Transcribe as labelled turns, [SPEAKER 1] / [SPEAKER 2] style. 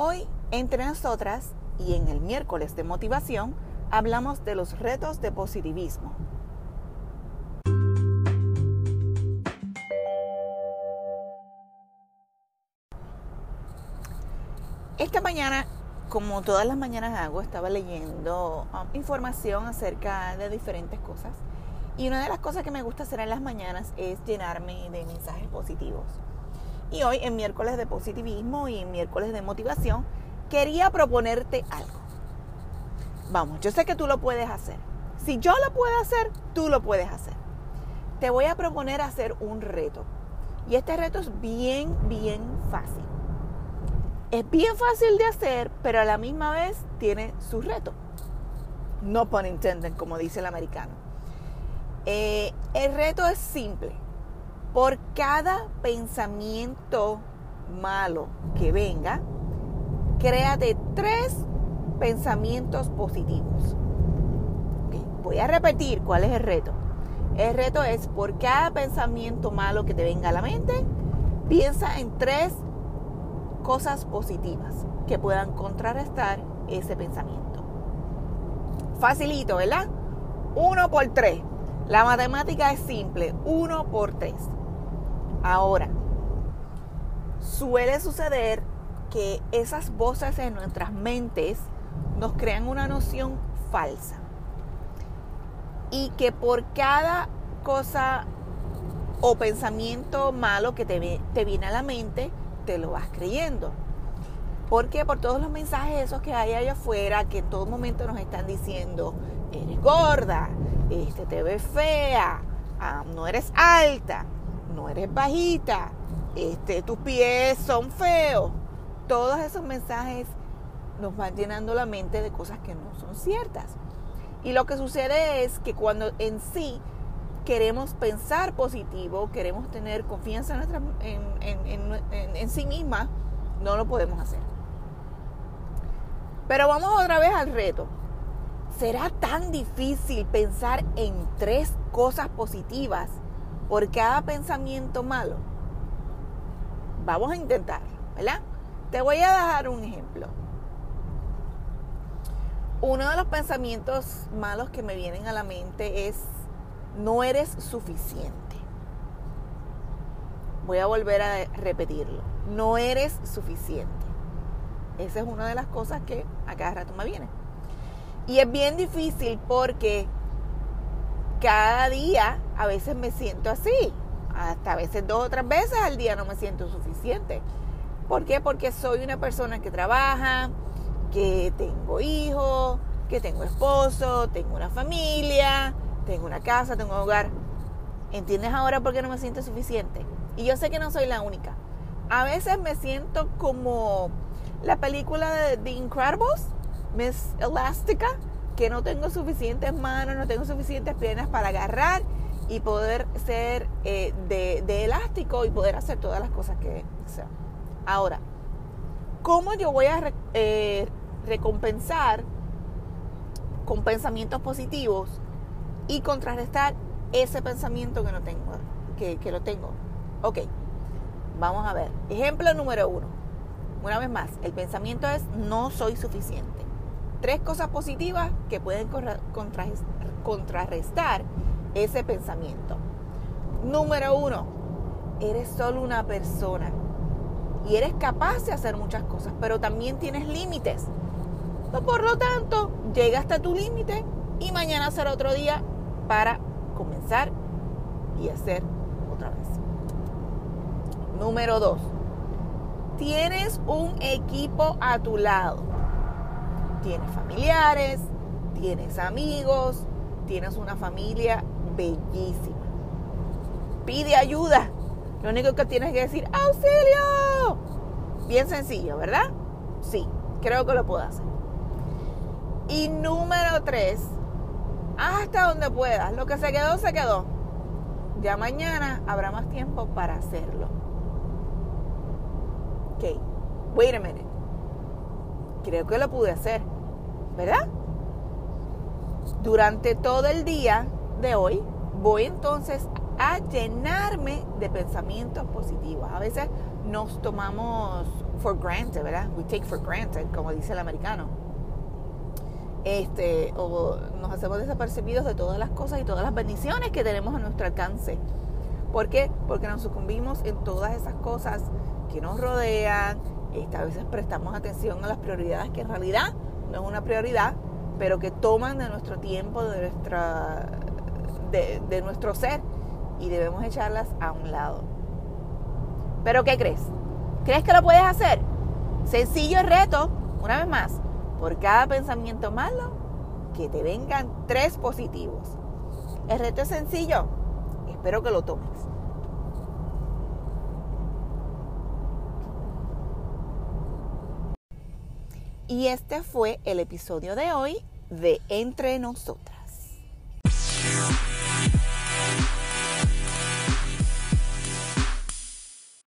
[SPEAKER 1] Hoy, entre nosotras y en el miércoles de motivación, hablamos de los retos de positivismo. Esta mañana, como todas las mañanas hago, estaba leyendo um, información acerca de diferentes cosas. Y una de las cosas que me gusta hacer en las mañanas es llenarme de mensajes positivos. Y hoy, en miércoles de positivismo y en miércoles de motivación, quería proponerte algo. Vamos, yo sé que tú lo puedes hacer. Si yo lo puedo hacer, tú lo puedes hacer. Te voy a proponer hacer un reto. Y este reto es bien, bien fácil. Es bien fácil de hacer, pero a la misma vez tiene su reto. No pun intended, como dice el americano. Eh, el reto es simple. Por cada pensamiento malo que venga, créate tres pensamientos positivos. Voy a repetir cuál es el reto. El reto es por cada pensamiento malo que te venga a la mente, piensa en tres cosas positivas que puedan contrarrestar ese pensamiento. Facilito, ¿verdad? Uno por tres. La matemática es simple, uno por tres. Ahora, suele suceder que esas voces en nuestras mentes nos crean una noción falsa. Y que por cada cosa o pensamiento malo que te, te viene a la mente, te lo vas creyendo. Porque por todos los mensajes esos que hay allá afuera, que en todo momento nos están diciendo, eres gorda, este, te ves fea, ah, no eres alta, no eres bajita, este, tus pies son feos. Todos esos mensajes nos van llenando la mente de cosas que no son ciertas. Y lo que sucede es que cuando en sí queremos pensar positivo, queremos tener confianza en, sí misma, no lo podemos hacer. Pero vamos otra vez al reto. ¿Será tan difícil pensar en tres cosas positivas por cada pensamiento malo? Vamos a intentar, ¿verdad? Te voy a dar un ejemplo. Uno de los pensamientos malos que me vienen a la mente es no eres suficiente. Voy a volver a repetirlo. No eres suficiente. Esa es una de las cosas que a cada rato me viene. Y es bien difícil porque cada día a veces me siento así. Hasta a veces dos o tres veces al día no me siento suficiente. ¿Por qué? Porque soy una persona que trabaja, que tengo hijos, que tengo esposo, tengo una familia, tengo una casa, tengo un hogar. ¿Entiendes ahora por qué no me siento suficiente? Y yo sé que no soy la única. A veces me siento como la película de The Incredibles, Miss Elástica, que no tengo suficientes manos, no tengo suficientes piernas para agarrar y poder ser eh, de, elástico y poder hacer todas las cosas que sea. Ahora, ¿cómo yo voy a eh, recompensar con pensamientos positivos y contrarrestar ese pensamiento que no tengo, que, que lo tengo. Ok, vamos a ver. Ejemplo número uno. Una vez más, el pensamiento es no soy suficiente. Tres cosas positivas que pueden contrarrestar ese pensamiento. Número uno, eres solo una persona y eres capaz de hacer muchas cosas, pero también tienes límites. Por lo tanto, llega hasta tu límite y mañana será otro día para comenzar y hacer otra vez. Número dos, tienes un equipo a tu lado. Tienes familiares, tienes amigos, tienes una familia bellísima. Pide ayuda. Lo único que tienes que decir, auxilio. Bien sencillo, ¿verdad? Sí, creo que lo puedo hacer. Y número tres, hasta donde puedas. Lo que se quedó, se quedó. Ya mañana habrá más tiempo para hacerlo. Ok, wait a minute. Creo que lo pude hacer, ¿verdad? Durante todo el día de hoy voy entonces a llenarme de pensamientos positivos. A veces nos tomamos for granted, ¿verdad? We take for granted, como dice el americano. Este, o nos hacemos desapercibidos de todas las cosas y todas las bendiciones que tenemos a nuestro alcance. ¿Por qué? Porque nos sucumbimos en todas esas cosas que nos rodean. Este, a veces prestamos atención a las prioridades que en realidad no es una prioridad, pero que toman de nuestro tiempo, de, nuestra, de, nuestro ser y debemos echarlas a un lado. ¿Pero qué crees? ¿Crees que lo puedes hacer? Sencillo reto, una vez más, por cada pensamiento malo, que te vengan tres positivos. El reto es sencillo, espero que lo tomes. Y este fue el episodio de hoy de Entre Nosotras.